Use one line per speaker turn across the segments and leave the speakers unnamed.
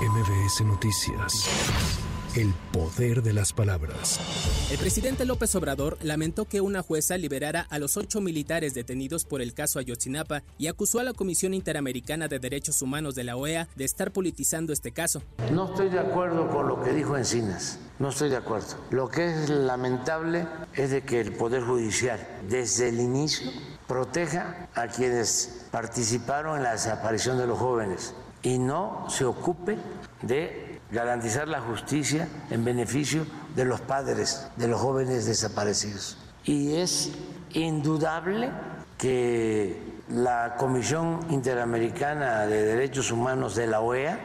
MBS Noticias. El poder de las palabras.
El presidente López Obrador lamentó que una jueza liberara a los ocho militares detenidos por el caso Ayotzinapa y acusó a la Comisión Interamericana de Derechos Humanos de la OEA de estar politizando este caso.
No estoy de acuerdo con lo que dijo Encinas, no estoy de acuerdo. Lo que es lamentable es de que el Poder Judicial desde el inicio proteja a quienes participaron en la desaparición de los jóvenes y no se ocupe de garantizar la justicia en beneficio de los padres de los jóvenes desaparecidos. Y es indudable que la Comisión Interamericana de Derechos Humanos de la OEA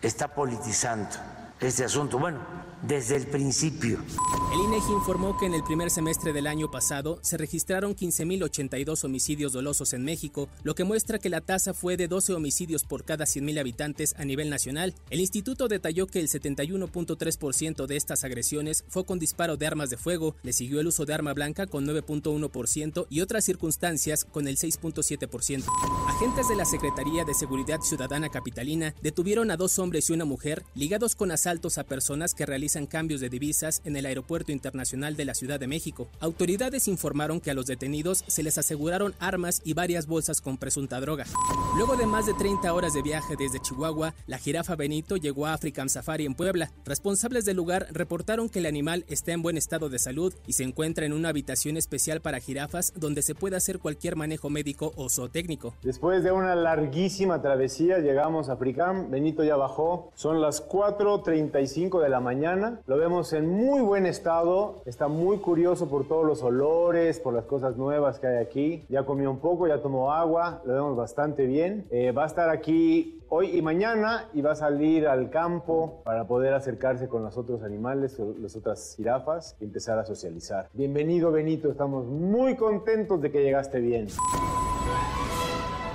está politizando este asunto. Desde el principio.
El INEGI informó que en el primer semestre del año pasado se registraron 15.082 homicidios dolosos en México, lo que muestra que la tasa fue de 12 homicidios por cada 100.000 habitantes a nivel nacional. El instituto detalló que el 71.3% de estas agresiones fue con disparo de armas de fuego, le siguió el uso de arma blanca con 9.1% y otras circunstancias con el 6.7%. Agentes de la Secretaría de Seguridad Ciudadana Capitalina detuvieron a dos hombres y una mujer ligados con asaltos a personas que realizan cambios de divisas en el Aeropuerto Internacional de la Ciudad de México. Autoridades informaron que a los detenidos se les aseguraron armas y varias bolsas con presunta droga. Luego de más de 30 horas de viaje desde Chihuahua, la jirafa Benito llegó a African Safari en Puebla. Responsables del lugar reportaron que el animal está en buen estado de salud y se encuentra en una habitación especial para jirafas donde se puede hacer cualquier manejo médico o zootécnico.
Después de una larguísima travesía llegamos a African, Benito ya bajó, son las 4.35 de la mañana lo vemos en muy buen estado, está muy curioso por todos los olores, por las cosas nuevas que hay aquí. Ya comió un poco, ya tomó agua, lo vemos bastante bien. Eh, va a estar aquí hoy y mañana y va a salir al campo para poder acercarse con los otros animales, las otras jirafas y empezar a socializar. Bienvenido Benito, estamos muy contentos de que llegaste bien.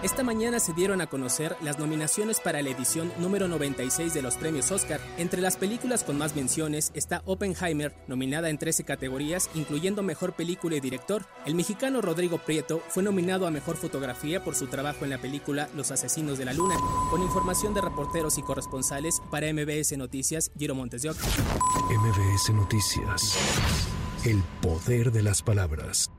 Esta mañana se dieron a conocer las nominaciones para la edición número 96 de los premios Oscar. Entre las películas con más menciones está Oppenheimer, nominada en 13 categorías, incluyendo Mejor Película y Director. El mexicano Rodrigo Prieto fue nominado a Mejor Fotografía por su trabajo en la película Los Asesinos de la Luna. Con información de reporteros y corresponsales para MBS Noticias, Giro Montes de
MBS Noticias. El poder de las palabras.